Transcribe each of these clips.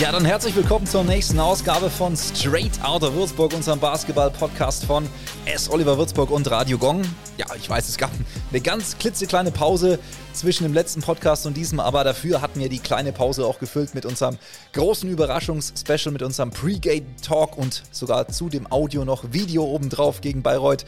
Ja, dann herzlich willkommen zur nächsten Ausgabe von Straight Outta Würzburg, unserem Basketball-Podcast von S. Oliver Würzburg und Radio Gong. Ja, ich weiß, es gab eine ganz klitzekleine Pause zwischen dem letzten Podcast und diesem, aber dafür hatten wir die kleine Pause auch gefüllt mit unserem großen Überraschungsspecial, mit unserem Pre-Gate-Talk und sogar zu dem Audio noch Video obendrauf gegen Bayreuth.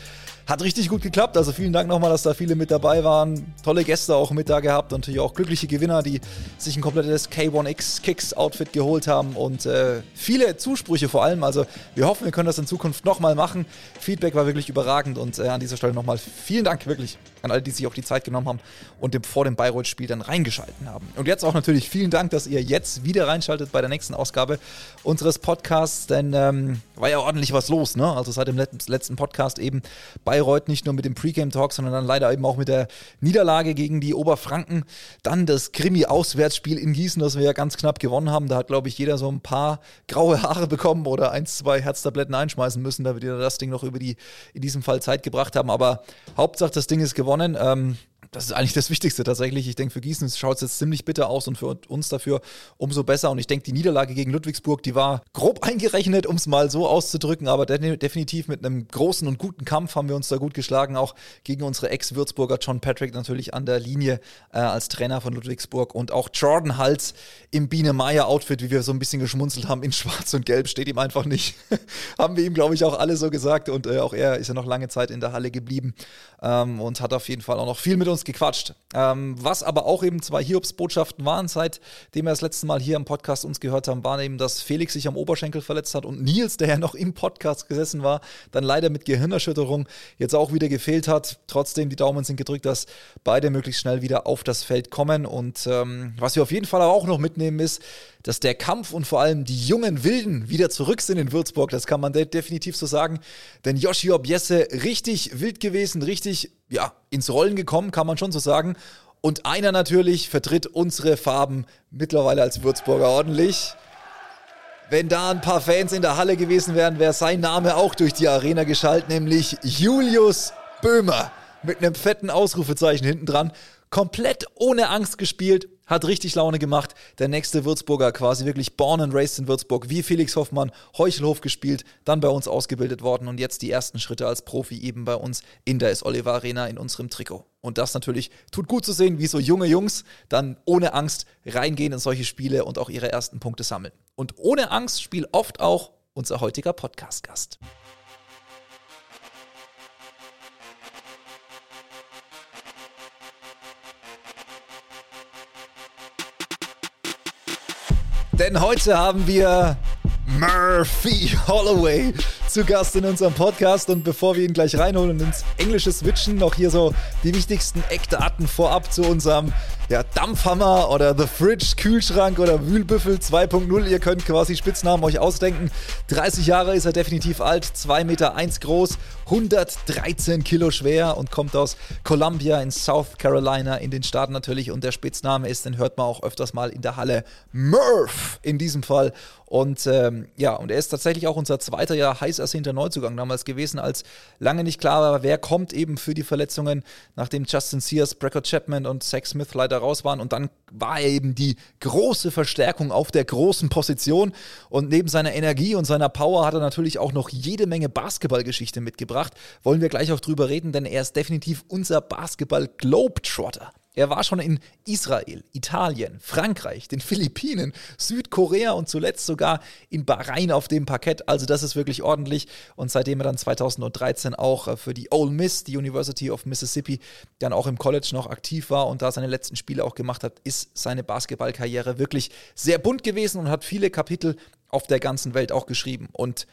Hat richtig gut geklappt, also vielen Dank nochmal, dass da viele mit dabei waren. Tolle Gäste auch mit da gehabt und natürlich auch glückliche Gewinner, die sich ein komplettes K1X Kicks Outfit geholt haben und äh, viele Zusprüche vor allem. Also wir hoffen, wir können das in Zukunft nochmal machen. Feedback war wirklich überragend und äh, an dieser Stelle nochmal vielen Dank wirklich an alle, die sich auch die Zeit genommen haben und dem, vor dem Bayreuth-Spiel dann reingeschalten haben. Und jetzt auch natürlich vielen Dank, dass ihr jetzt wieder reinschaltet bei der nächsten Ausgabe unseres Podcasts, denn ähm, war ja ordentlich was los, ne? Also seit dem letzten Podcast eben Bayreuth nicht nur mit dem Pre-Game-Talk, sondern dann leider eben auch mit der Niederlage gegen die Oberfranken. Dann das Krimi-Auswärtsspiel in Gießen, das wir ja ganz knapp gewonnen haben. Da hat, glaube ich, jeder so ein paar graue Haare bekommen oder ein, zwei Herztabletten einschmeißen müssen, damit wir das Ding noch über die, in diesem Fall Zeit gebracht haben. Aber Hauptsache, das Ding ist gewonnen gewonnen. Ähm, das ist eigentlich das Wichtigste tatsächlich. Ich denke, für Gießen schaut es jetzt ziemlich bitter aus und für uns dafür umso besser. Und ich denke, die Niederlage gegen Ludwigsburg, die war grob eingerechnet, um es mal so auszudrücken, aber definitiv mit einem großen und guten Kampf haben wir uns da gut geschlagen. Auch gegen unsere Ex-Würzburger John Patrick natürlich an der Linie äh, als Trainer von Ludwigsburg und auch Jordan Hals im Biene Meier-Outfit, wie wir so ein bisschen geschmunzelt haben, in Schwarz und Gelb steht ihm einfach nicht. haben wir ihm, glaube ich, auch alle so gesagt. Und äh, auch er ist ja noch lange Zeit in der Halle geblieben ähm, und hat auf jeden Fall auch noch viel mit uns gequatscht. Ähm, was aber auch eben zwei Hiobs-Botschaften waren, seitdem wir das letzte Mal hier im Podcast uns gehört haben, waren eben, dass Felix sich am Oberschenkel verletzt hat und Nils, der ja noch im Podcast gesessen war, dann leider mit Gehirnerschütterung jetzt auch wieder gefehlt hat. Trotzdem, die Daumen sind gedrückt, dass beide möglichst schnell wieder auf das Feld kommen. Und ähm, was wir auf jeden Fall auch noch mitnehmen ist, dass der Kampf und vor allem die jungen Wilden wieder zurück sind in Würzburg. Das kann man de definitiv so sagen. Denn Yoshio Biesse richtig wild gewesen, richtig ja, ins Rollen gekommen, kann man schon so sagen. Und einer natürlich vertritt unsere Farben mittlerweile als Würzburger ordentlich. Wenn da ein paar Fans in der Halle gewesen wären, wäre sein Name auch durch die Arena geschaltet, nämlich Julius Böhmer mit einem fetten Ausrufezeichen hinten dran. Komplett ohne Angst gespielt, hat richtig Laune gemacht. Der nächste Würzburger, quasi wirklich born and raised in Würzburg, wie Felix Hoffmann, Heuchelhof gespielt, dann bei uns ausgebildet worden und jetzt die ersten Schritte als Profi eben bei uns in der S. Oliver Arena in unserem Trikot. Und das natürlich tut gut zu sehen, wie so junge Jungs dann ohne Angst reingehen in solche Spiele und auch ihre ersten Punkte sammeln. Und ohne Angst spielt oft auch unser heutiger Podcast-Gast. Denn heute haben wir Murphy Holloway zu Gast in unserem Podcast. Und bevor wir ihn gleich reinholen und ins Englische switchen, noch hier so die wichtigsten Eckdaten vorab zu unserem ja, Dampfhammer oder The Fridge, Kühlschrank oder Wühlbüffel 2.0. Ihr könnt quasi Spitznamen euch ausdenken. 30 Jahre ist er definitiv alt, 2 Meter 1 groß, 113 Kilo schwer und kommt aus Columbia in South Carolina in den Staaten natürlich. Und der Spitzname ist, den hört man auch öfters mal in der Halle, Murph in diesem Fall. Und ähm, ja, und er ist tatsächlich auch unser zweiter Jahr heiß ersehnter Neuzugang damals gewesen, als lange nicht klar war, wer kommt eben für die Verletzungen, nachdem Justin Sears, Brackett Chapman und Zach Smith leider raus waren. Und dann war er eben die große Verstärkung auf der großen Position. Und neben seiner Energie und seiner Power hat er natürlich auch noch jede Menge Basketballgeschichte mitgebracht. Wollen wir gleich auch drüber reden, denn er ist definitiv unser Basketball-Globetrotter. Er war schon in Israel, Italien, Frankreich, den Philippinen, Südkorea und zuletzt sogar in Bahrain auf dem Parkett. Also das ist wirklich ordentlich. Und seitdem er dann 2013 auch äh, für die Ole Miss, die University of Mississippi, dann auch im College noch aktiv war und da seine letzten Spiele auch gemacht hat, ist seine Basketballkarriere wirklich sehr bunt gewesen und hat viele Kapitel auf der ganzen Welt auch geschrieben. Und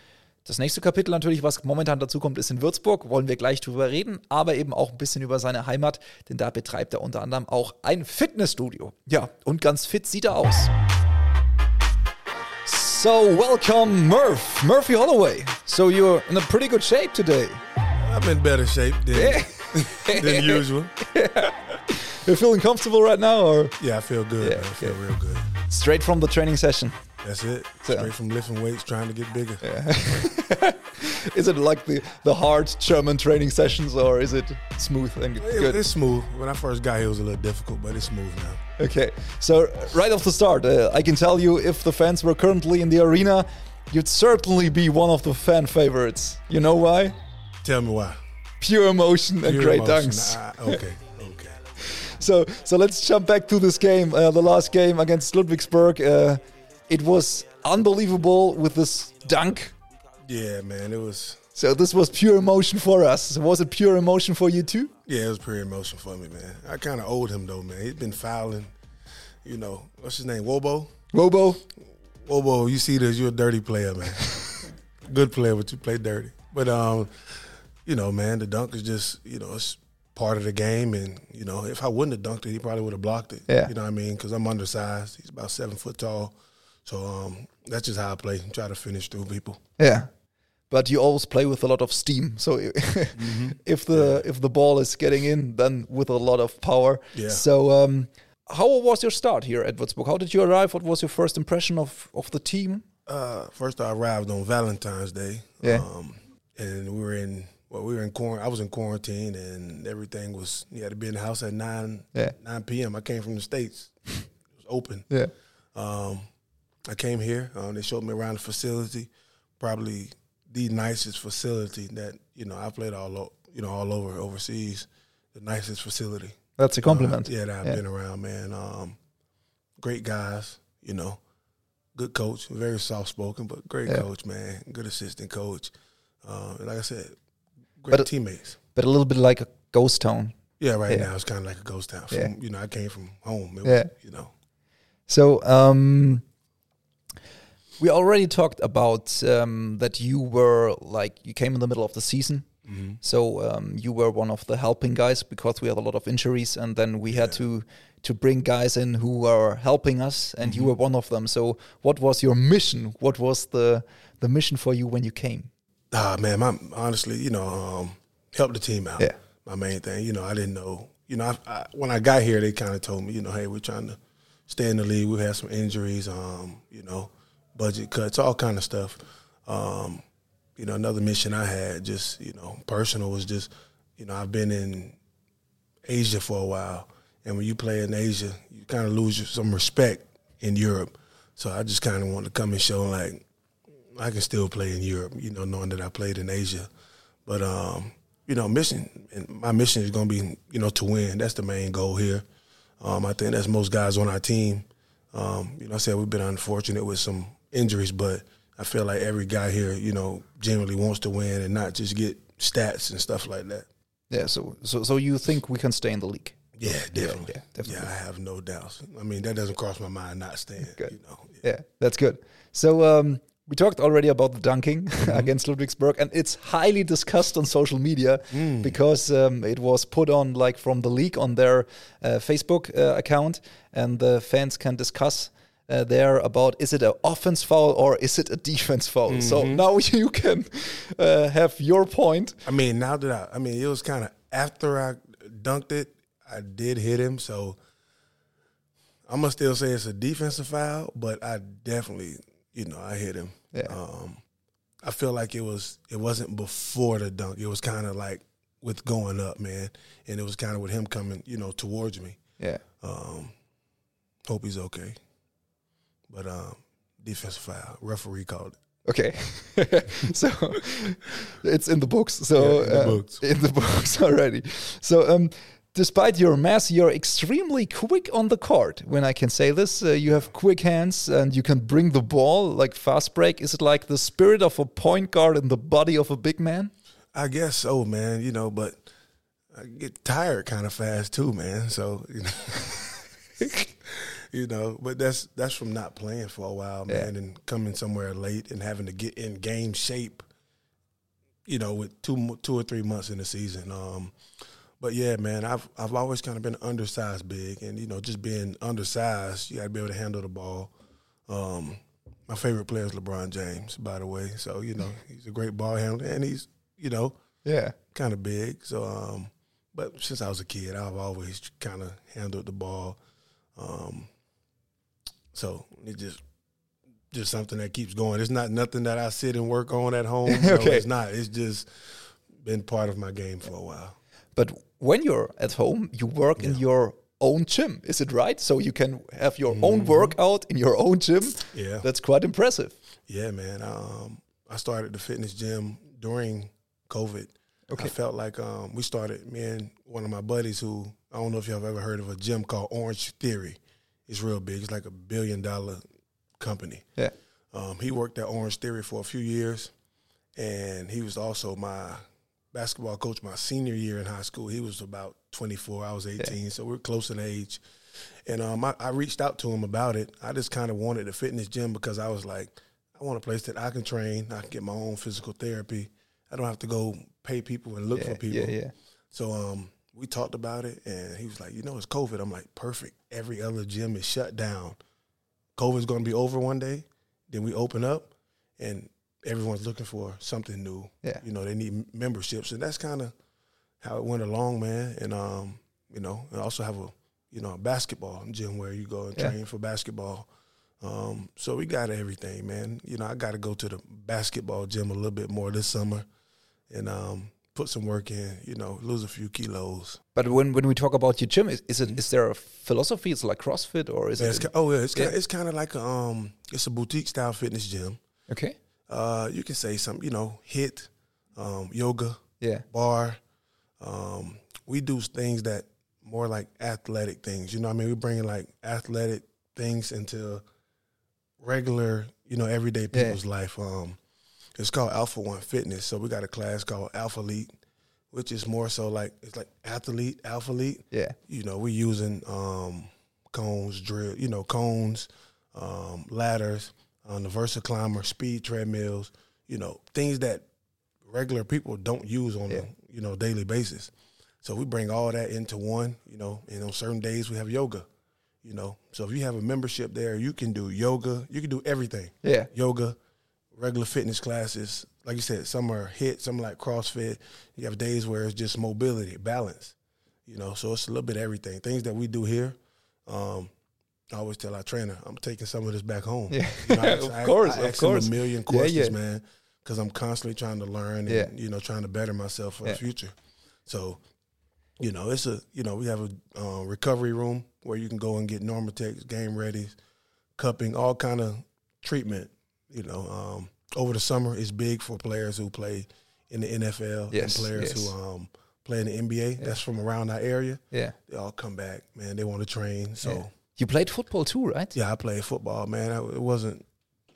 das nächste Kapitel natürlich, was momentan dazu kommt, ist in Würzburg, wollen wir gleich drüber reden, aber eben auch ein bisschen über seine Heimat, denn da betreibt er unter anderem auch ein Fitnessstudio. Ja, und ganz fit sieht er aus. So, welcome Murph, Murphy Holloway. So you're in a pretty good shape today. I'm in better shape than, than usual. Yeah. You're feeling comfortable right now, or? Yeah, I feel good. Yeah, I feel real good. Straight from the training session. That's it. So- Straight from lifting weights, trying to get bigger. is it like the, the hard German training sessions or is it smooth and It- good? It's smooth. When I first got here, it was a little difficult, but it's smooth now. Okay, so right off the start, uh, I can tell you if the fans were currently in the arena, you'd certainly be one of the fan favorites. You know why? Tell me why. Pure emotion and great emotion. dunks. I- okay, okay. So, so let's jump back to this game, uh, the last game against Ludwigsburg. It was unbelievable with this dunk. Yeah, man, it was. So this was pure emotion for us. Was it pure emotion for you too? Yeah, it was pure emotion for me, man. I kind of owed him though, man. He's been fouling. You know, what's his name? Wobo. Robo? Wobo, you see this? You're a dirty player, man. Good player, but you play dirty. But um, you know, man, the dunk is just you know it's part of the game, and you know if I wouldn't have dunked it, he probably would have blocked it. Yeah. You know what I mean? Because I'm undersized. He's about seven foot tall, so um, that's just how I play. Try to finish through people. Yeah. But you always play with a lot of steam. So if the if the ball is getting in, then with a lot of power. Yeah. So um, how was your start here at Würzburg? How did you arrive? What was your first impression of, of the team? Uh, first, I arrived on Valentine's Day. Yeah. Um, and we were in well, we were in quarantine. I was in quarantine, and everything was. You had to be in the house at nine Yeah. nine p.m. I came from the states. it was open. Yeah. Um, I came here. Um, they showed me around the facility. Probably the nicest facility that you know I played all o- you know all over overseas. The nicest facility. That's a compliment. Uh, yeah, that I've Yeah. been around, man. Um, great guys, you know. Good coach, very soft spoken, but great Yeah. coach, man. Good assistant coach. Uh, like I said, great But teammates. But a little bit like a ghost town. Yeah, right yeah. now it's kind of like a ghost town. From, Yeah. You know, I came from home. It Yeah. was, you know. So um, we already talked about um, that you were like you came in the middle of the season. Mm-hmm. So um, you were one of the helping guys because we had a lot of injuries, and then we had to to bring guys in who are helping us, and Mm-hmm. you were one of them. So what was your mission? What was the the mission for you when you came? Ah, man, my honestly, you know, um, help the team out. Yeah. My main thing, you know, I didn't know, you know, I, I, when I got here, they kind of told me, you know, hey, we're trying to stay in the league. We had some injuries, um, you know, budget cuts, all kind of stuff. Um, you know, another mission I had, just you know, personal was just, you know, I've been in Asia for a while, and when you play in Asia, you kind of lose some respect in Europe. So I just kind of wanted to come and show like I can still play in Europe, you know, knowing that I played in Asia. But um, you know, mission and my mission is gonna be, you know, to win. That's the main goal here. Um, I think that's most guys on our team. Um, you know, I said we've been unfortunate with some injuries, but I feel like every guy here, you know, generally wants to win and not just get stats and stuff like that. Yeah. So so so you think we can stay in the league? Yeah, definitely. yeah, Yeah, definitely. I have no doubts. I mean, that doesn't cross my mind not staying. Good. You know, Yeah, that's good. So um, we talked already about the dunking against Ludwigsburg, and it's highly discussed on social media because um, it was put on like from the league on their uh, Facebook uh, account, and the fans can discuss. Uh, there about is it an offense foul or is it a defense foul? So now you can uh, have your point. I mean, now that I, I mean, it was kind of after I dunked it, I did hit him, so I'm gonna still say it's a defensive foul, but I definitely, you know, I hit him. Yeah. Um, I feel like it was, it wasn't before the dunk. It was kind of like with going up, man, and it was kind of with him coming, you know, towards me. Yeah, Um, hope he's okay, but um, defensive foul. Referee called it. Okay, so it's in the books. So Yeah, in the uh, books. in the books already. So um, despite your mass, you're extremely quick on the court. When I can say this, uh, you have quick hands and you can bring the ball like fast break. Is it like the spirit of a point guard in the body of a big man? I guess so, man. You know, but I get tired kind of fast too, man. So you know, you know, but that's that's from not playing for a while, man, and coming somewhere late and having to get in game shape. You know, with two two or three months in the season. Um, but yeah, man, I've I've always kind of been undersized big, and you know, just being undersized, you got to be able to handle the ball. Um, my favorite player is LeBron James, by the way. So you know, he's a great ball handler, and he's you know Yeah, kind of big. So, um, but since I was a kid, I've always kind of handled the ball. Um, so it just just something that keeps going. It's not nothing that I sit and work on at home. No, Okay. it's not. It's just been part of my game for a while. But when you're at home, you work in your own gym. Is it right? So you can have your own workout in your own gym. Mm-hmm. Yeah. That's quite impressive. Yeah, man. Um, I started the fitness gym during COVID. Okay. I felt like um, we started, me and one of my buddies who, I don't know if y'all have ever heard of a gym called Orange Theory. It's real big. It's like a billion dollar company. Yeah. Um, he worked at Orange Theory for a few years, and he was also my basketball coach my senior year in high school. He was about 24, I was 18, so we're close in age. And um, I, I reached out to him about it. I just kind of wanted a fitness gym because I was like, I want a place that I can train, I can get my own physical therapy. I don't have to go pay people and look Yeah, for people. yeah, yeah. So um, we talked about it, and he was like, you know, it's COVID. I'm like, perfect. Every other gym is shut down. COVID's going to be over one day. Then we open up, and everyone's looking for something new. Yeah. You know, they need memberships, and that's kind of how it went along, man. And um, you know, I also have a you know a basketball gym where you go and Yeah. train for basketball. Um, so we got everything, man. You know, I got to go to the basketball gym a little bit more this summer, and um, put some work in. You know, lose a few kilos. But when, when we talk about your gym, is, is it is there a philosophy? It's like CrossFit or is Yeah, it? it's, oh yeah, it's Yeah. Kind it's kind of like a, um, it's a boutique style fitness gym. okay. Uh, you can say some, you know, HIIT, um, yoga, Yeah. bar. Um, we do things that more like athletic things. You know, what I mean, we bringing like athletic things into regular, you know, everyday Yeah. people's life. Um, it's called Alpha One Fitness. So we got a class called Alpha Elite, which is more so like it's like athlete, alpha elite. Yeah. You know, we're using um, cones, drill, you know, cones, um, ladders, on the Versa Climber, speed treadmills. You know, things that regular people don't use on Yeah. a you know daily basis. So we bring all that into one. You know, and on certain days we have yoga. You know, so if you have a membership there, you can do yoga. You can do everything. Yeah. Yoga, regular fitness classes. Like you said, some are HIIT, some like CrossFit. You have days where it's just mobility, balance. You know, so it's a little bit of everything. Things that we do here. Um, I always tell our trainer, I'm taking some of this back home. Yeah. You know, I- Of I- course, I of ask him course. a million Yeah, questions, yeah. man, because I'm constantly trying to learn and Yeah. you know trying to better myself for Yeah. the future. So, you know, it's a you know we have a uh, recovery room where you can go and get Normatex, game ready, cupping, all kind of treatment. You know, um, over the summer is big for players who play in the NFL Yes, and players yes. who um, play in the NBA. That's from around our area. Yeah. They all come back, man. They want to train. So. Yeah. You played football too, right? Yeah, I played football, man. I, it wasn't.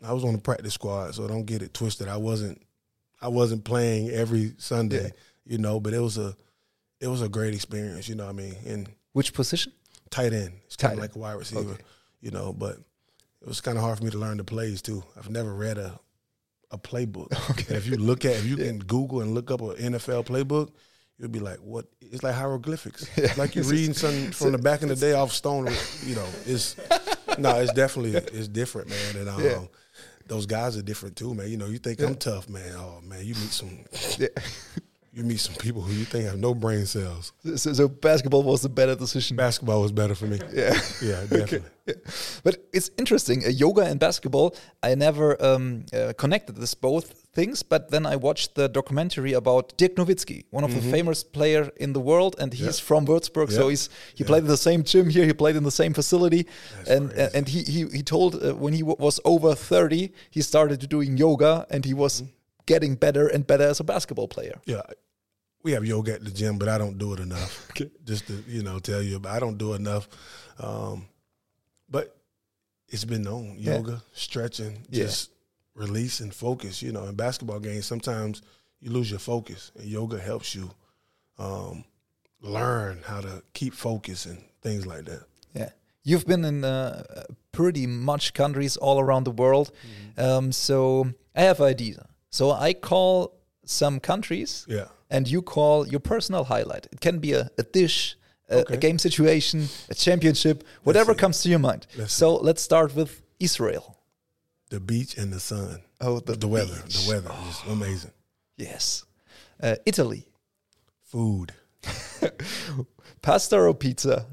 I was on the practice squad, so don't get it twisted. I wasn't. I wasn't playing every Sunday, Yeah. you know. But it was a, it was a great experience, you know. what I mean, and Which position? tight end, it's kind Tight of like a wide receiver, Okay. you know. But it was kind of hard for me to learn the plays too. I've never read a, a playbook. Okay. If you look at, if you can Google and look up an NFL playbook, you'll be like, what? It's like hieroglyphics. It's like you're reading something from the back in the day off stone. You know, it's no, it's definitely it's different, man. And um, Yeah. those guys are different too, man. You know, you think I'm tough, man. Oh man, you meet some Yeah. You meet some people who you think have no brain cells. So, so basketball was the better decision. Basketball was better for me. Yeah. Yeah, definitely. Yeah. But it's interesting. Uh, yoga and basketball, I never um, uh, connected this both things. But then I watched the documentary about Dirk Nowitzki, one of the famous player in the world, and he's Mm-hmm. Yeah. from Würzburg. So Yeah. he's he played in the same gym here. He played in the same facility, and crazy. and he he, he told uh, when he w- was over thirty, he started to doing yoga, and he was Mm-hmm. getting better and better as a basketball player. Yeah, we have yoga at the gym, but I don't do it enough. Okay. Just to you know tell you, but I don't do enough. Um, but it's been known Yeah. yoga, stretching, Yeah. just release and focus. You know, in basketball games, sometimes you lose your focus, and yoga helps you um, learn how to keep focus and things like that. Yeah. You've been in uh, pretty much countries all around the world. Mm-hmm. Um, so I have ideas. So I call some countries Yeah. And you call your personal highlight. It can be a, a dish, a, a game situation, a championship, whatever see. comes to your mind. Let's so let's start with Israel. The beach and the sun. Oh, The, weather. beach. The weather is amazing. Yes. Uh, Italy. Food. Pasta or pizza?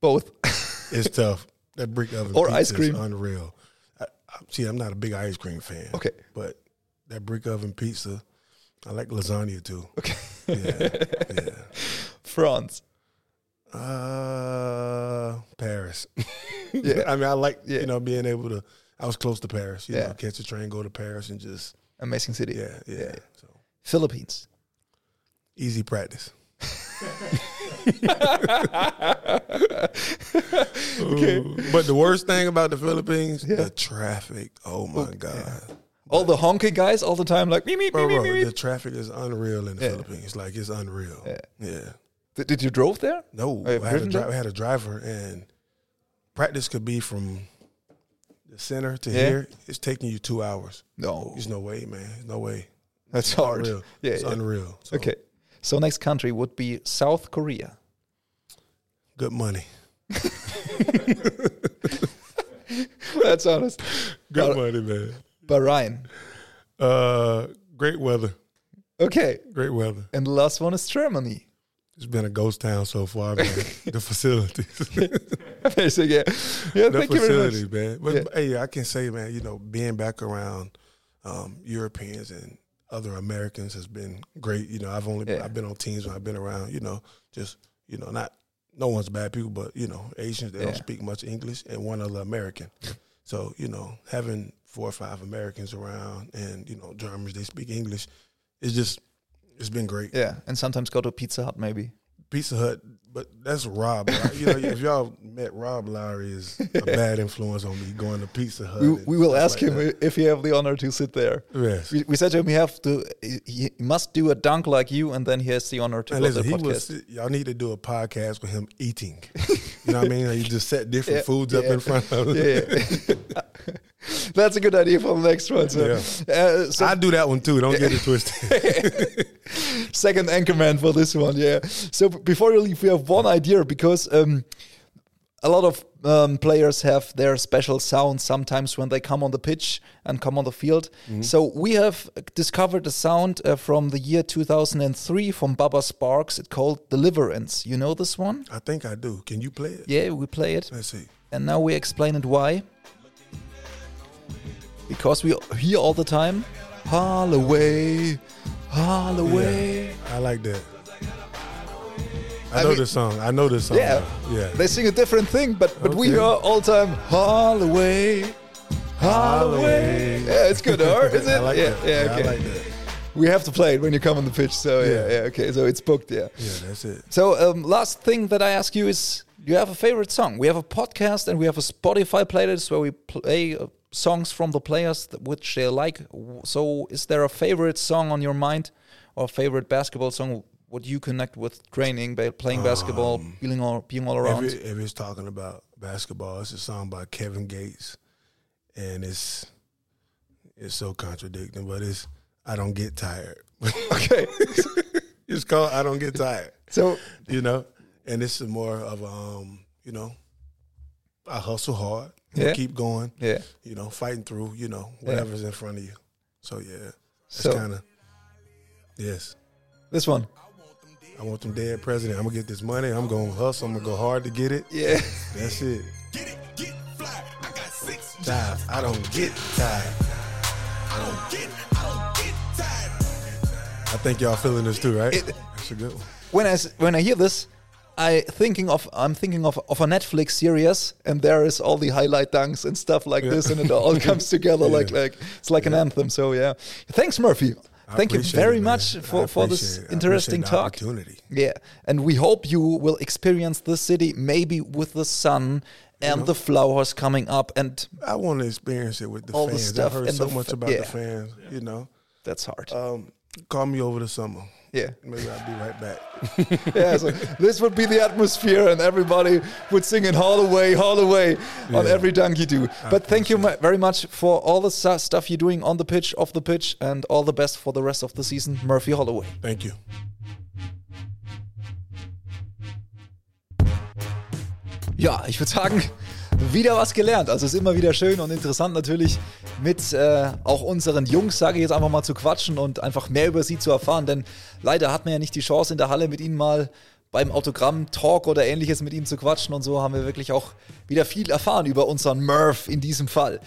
Both. It's tough. that brick oven Or pizza ice cream. is unreal. I, I, see, I'm not a big ice cream fan. Okay. but that brick oven pizza, I like lasagna too. Okay. Yeah, yeah. France. Uh, Paris. Yeah. I mean, I like Yeah. you know being able to. I was close to Paris. You Yeah. know, catch a train, go to Paris, and just Amazing city. yeah, yeah. Yeah. So Philippines. easy practice. Okay. Ooh. But the worst thing about the Philippines, Yeah. the traffic. Oh my god. All the honky guys all the time like meep, meep, Bro, meep, bro, meep, the traffic is unreal in the Yeah. Philippines. Like it's unreal. Yeah. yeah. Did, did you drove there? No, Oh, I had, a dri-? I had a driver, and practice could be from the center to Yeah. here. It's taking you two hours. No. There's no way, man. There's no way. That's hard. Unreal. Yeah, it's unreal. So, Okay. So next country would be South Korea. Good money. That's honest. Good money, man. Bahrain. Uh, great weather. Okay. Great weather. And the last one is Germany. It's been a ghost town so far, man. the facilities. Yeah. Yeah, the thank you very much. facilities, man. But Yeah. hey, I can say, man, you know, being back around um, Europeans and other Americans has been great. You know, I've only Yeah. I've been on teams when I've been around. You know, just you know, not no one's bad people, but you know, Asians they Yeah. don't speak much English, and one other American. So you know, having four or five Americans around, and you know, Germans they speak English, it's just it's been great. Yeah, and sometimes go to a Pizza Hut maybe. Pizza Hut, but that's Rob. you know, if y'all met Rob Lowry, is a bad influence on me going to Pizza Hut. We, we will ask like him that. if he have the honor to sit there. Yes. We, we said to him, he have to, he, must do a dunk like you, and then he has the honor to And go listen, to he the podcast. was. Y'all need to do a podcast with him eating. you know what I mean? Like you just set different Yeah, foods up in front of him. yeah, yeah. That's a good idea for the next one. So, uh, so I do that one too. Don't get it twisted. second anchorman for this one. Yeah. So before you leave, we have one idea because um, a lot of um, players have their special sound sometimes when they come on the pitch and come on the field. So we have discovered a sound uh, from the year 2003 from Bubba Sparxxx. It's called Deliverance. You know this one? I think I do. Can you play it? Yeah, we play it. Let's see. And now we explain it why. Because we hear all the time, Holloway, Holloway. Yeah, I like that. I, I know mean- this song. I know this song. Yeah. now. Yeah. They sing a different thing, but but we Okay. hear all the time Holloway, Holloway. Yeah, it's good, huh? Is it? Like yeah, that. yeah, okay. Like. We have to play it when you come on the pitch. So yeah, Yeah. yeah, okay. So it's booked. Yeah. Yeah, that's it. So um, last thing that I ask you is, you have a favorite song? We have a podcast and we have a Spotify playlist where we play uh, songs from the players that, which they like. So is there a favorite song on your mind, or a favorite basketball song? What you connect with training, ba- playing basketball, being all being all around? If, it, if it's talking about basketball, it's a song by Kevin Gates, and it's it's so contradicting, but it's I don't get tired. okay. it's called I don't get tired. So You know, and this is more of um, you know, I hustle hard, you know, Yeah. keep going, yeah. you know, fighting through, you know, whatever's in front of you. So yeah, it's So- kind of yes. This one. I want them dead president. I'm gonna get this money. I'm gonna hustle. I'm gonna go hard to get it. Yeah. That's it. Get it, get fly. I got six Tired. I don't get tired. I don't get, I don't get tired. I think y'all feeling this too, right? It- That's a good one. When I when I hear this, I thinking of I'm thinking of of a Netflix series, and there is all the highlight dunks and stuff like this, and it all comes together like Yeah. like it's like an anthem. So yeah, thanks Murphy. I Thank you very it, much for for this appreciate it. I interesting the talk. Opportunity. Yeah, and we hope you will experience this city maybe with the sun and the flowers coming up, and I want to experience it with the All the fans. stuff I heard so the much about yeah. the fans. You know, that's hard. um, call me over the summer. Yeah. Maybe I'll be right back. yeah, so this would be the atmosphere, and everybody would sing in Holloway, Holloway on Yeah. every dunk you do. But thank you mu- very much for all the stu- stuff you're doing on the pitch, off the pitch, and all the best for the rest of the season, Murphy Holloway. Thank you. Ja, ich würde sagen, wieder was gelernt. Also es ist immer wieder schön und interessant natürlich mit äh, auch unseren Jungs, sage ich jetzt einfach mal, zu quatschen und einfach mehr über sie zu erfahren. Denn leider hat man ja nicht die Chance in der Halle mit ihnen mal beim Autogramm-Talk oder ähnliches mit ihm zu quatschen und so haben wir wirklich auch wieder viel erfahren über unseren Murph in diesem Fall.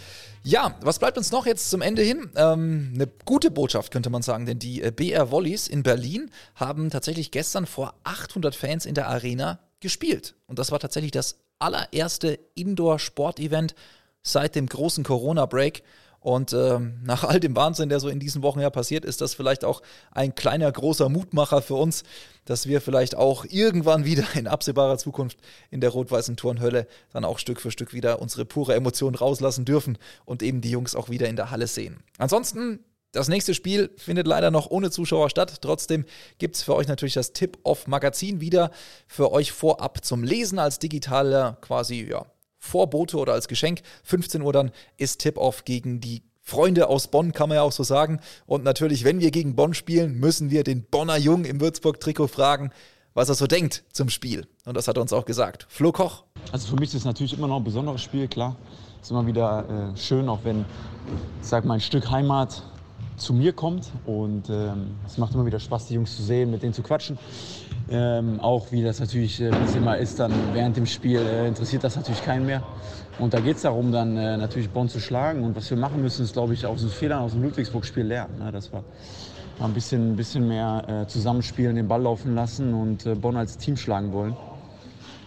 Ja, was bleibt uns noch jetzt zum Ende hin? Ähm, eine gute Botschaft könnte man sagen, denn die äh, BR Volleys in Berlin haben tatsächlich gestern vor 800 Fans in der Arena gespielt. Und das war tatsächlich das allererste Indoor-Sport-Event seit dem großen Corona-Break. Und ähm, nach all dem Wahnsinn, der so in diesen Wochen ja passiert, ist das vielleicht auch ein kleiner, großer Mutmacher für uns, dass wir vielleicht auch irgendwann wieder in absehbarer Zukunft in der rot-weißen Turnhölle dann auch Stück für Stück wieder unsere pure Emotion rauslassen dürfen und eben die Jungs auch wieder in der Halle sehen. Ansonsten das nächste Spiel findet leider noch ohne Zuschauer statt. Trotzdem gibt es für euch natürlich das Tip-Off-Magazin wieder für euch vorab zum Lesen als digitaler quasi ja, Vorbote oder als Geschenk. 15 Uhr dann ist Tip-Off gegen die Freunde aus Bonn, kann man ja auch so sagen. Und natürlich, wenn wir gegen Bonn spielen, müssen wir den Bonner Jung im Würzburg-Trikot fragen, was er so denkt zum Spiel. Und das hat er uns auch gesagt. Flo Koch. Also für mich ist es natürlich immer noch ein besonderes Spiel, klar. Es ist immer wieder äh, schön, auch wenn, ich sag mal, ein Stück Heimat zu mir kommt. Und ähm, es macht immer wieder Spaß, die Jungs zu sehen, mit denen zu quatschen. Ähm, auch wie das natürlich, äh, immer ist, dann während dem Spiel äh, interessiert das natürlich keinen mehr. Und da geht es darum, dann äh, natürlich Bonn zu schlagen. Und was wir machen müssen, ist, glaube ich, aus den Fehlern aus dem Ludwigsburg-Spiel lernen. Ne? Das war ein bisschen, bisschen mehr äh, zusammenspielen, den Ball laufen lassen und äh, Bonn als Team schlagen wollen.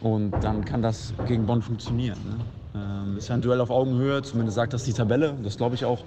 Und dann kann das gegen Bonn funktionieren. Ne? Ähm, ist ja ein Duell auf Augenhöhe, zumindest sagt das die Tabelle. Das glaube ich auch.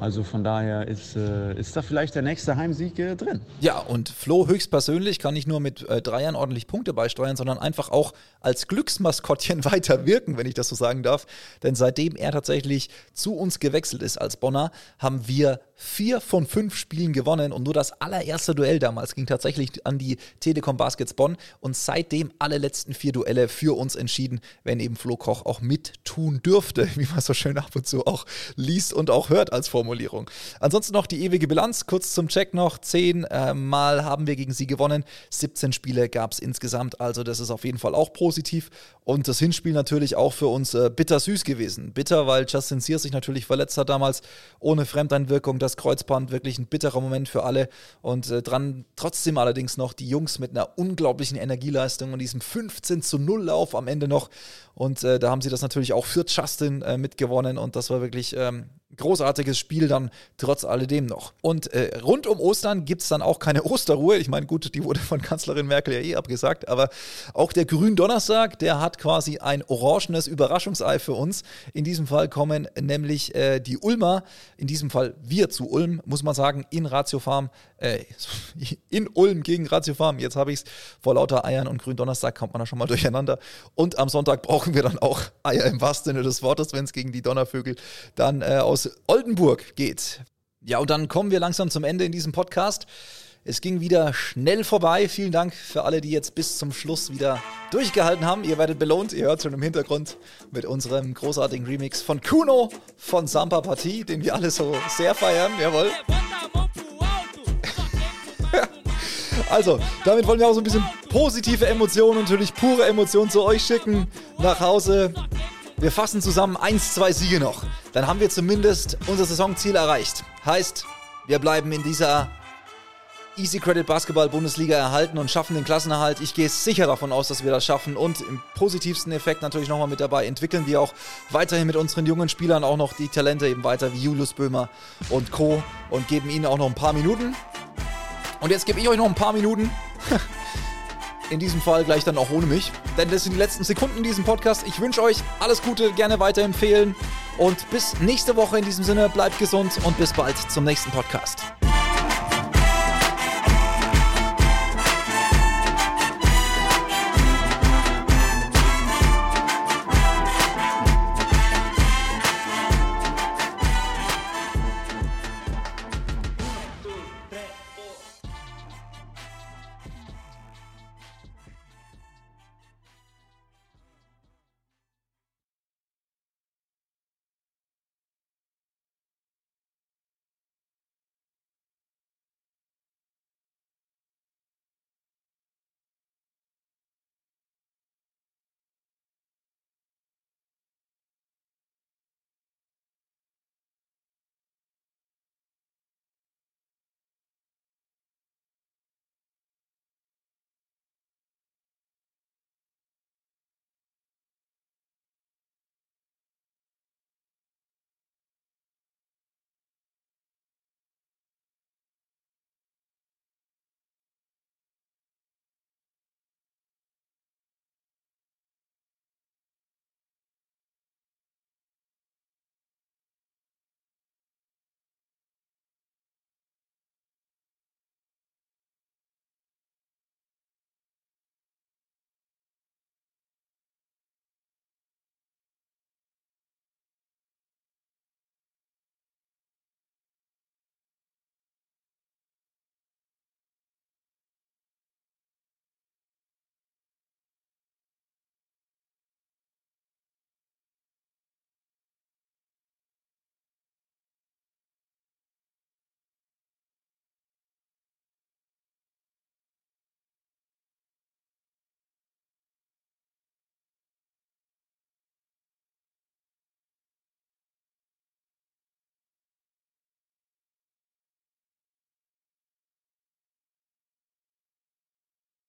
Also von daher ist, äh, ist da vielleicht der nächste Heimsieg äh, drin. Ja, und Flo höchstpersönlich kann nicht nur mit äh, Dreiern ordentlich Punkte beisteuern, sondern einfach auch als Glücksmaskottchen weiter wirken, wenn ich das so sagen darf. Denn seitdem er tatsächlich zu uns gewechselt ist als Bonner, haben wir vier von fünf Spielen gewonnen und nur das allererste Duell damals ging tatsächlich an die Telekom Baskets Bonn und seitdem alle letzten vier Duelle für uns entschieden, wenn eben Flo Koch auch mittun dürfte, wie man so schön ab und zu auch liest und auch hört als Formulierung. Ansonsten noch die ewige Bilanz, kurz zum Check noch, zehn äh, Mal haben wir gegen sie gewonnen, 17 Spiele gab es insgesamt, also das ist auf jeden Fall auch positiv und das Hinspiel natürlich auch für uns äh, bittersüß gewesen. Bitter, weil Justin Sears sich natürlich verletzt hat damals, ohne Fremdeinwirkung, das Kreuzband, wirklich ein bitterer Moment für alle. Und äh, dran trotzdem allerdings noch die Jungs mit einer unglaublichen Energieleistung und diesem 15 zu 0 Lauf am Ende noch. Und äh, da haben sie das natürlich auch für Justin äh, mitgewonnen und das war wirklich ähm, großartiges Spiel dann trotz alledem noch. Und äh, rund um Ostern gibt es dann auch keine Osterruhe. Ich meine, gut, die wurde von Kanzlerin Merkel ja eh abgesagt, aber auch der Gründonnerstag, der hat quasi ein orangenes Überraschungsei für uns. In diesem Fall kommen nämlich äh, die Ulmer, in diesem Fall wir zu Ulm, muss man sagen, in Ratio Farm, äh, in Ulm gegen Ratio Farm. Jetzt habe ich es vor lauter Eiern und Gründonnerstag kommt man da schon mal durcheinander. Und am Sonntag brauchen wir dann auch Eier im wahrsten Sinne des Wortes, wenn es gegen die Donnervögel dann äh, aus Oldenburg geht. Ja, und dann kommen wir langsam zum Ende in diesem Podcast. Es ging wieder schnell vorbei. Vielen Dank für alle, die jetzt bis zum Schluss wieder durchgehalten haben. Ihr werdet belohnt. Ihr hört schon im Hintergrund mit unserem großartigen Remix von Kuno von Sampa Partie, den wir alle so sehr feiern. Jawohl. Also, damit wollen wir auch so ein bisschen positive Emotionen, natürlich pure Emotionen zu euch schicken nach Hause. Wir fassen zusammen 1, 2 Siege noch. Dann haben wir zumindest unser Saisonziel erreicht. Heißt, wir bleiben in dieser Easy Credit Basketball Bundesliga erhalten und schaffen den Klassenerhalt. Ich gehe sicher davon aus, dass wir das schaffen und im positivsten Effekt natürlich nochmal mit dabei entwickeln wir auch weiterhin mit unseren jungen Spielern auch noch die Talente eben weiter wie Julius Böhmer und Co. und geben ihnen auch noch ein paar Minuten. Und jetzt gebe ich euch noch ein paar Minuten. In diesem Fall gleich dann auch ohne mich. Denn das sind die letzten Sekunden in diesem Podcast. Ich wünsche euch alles Gute, gerne weiterempfehlen. Und bis nächste Woche in diesem Sinne, bleibt gesund und bis bald zum nächsten Podcast.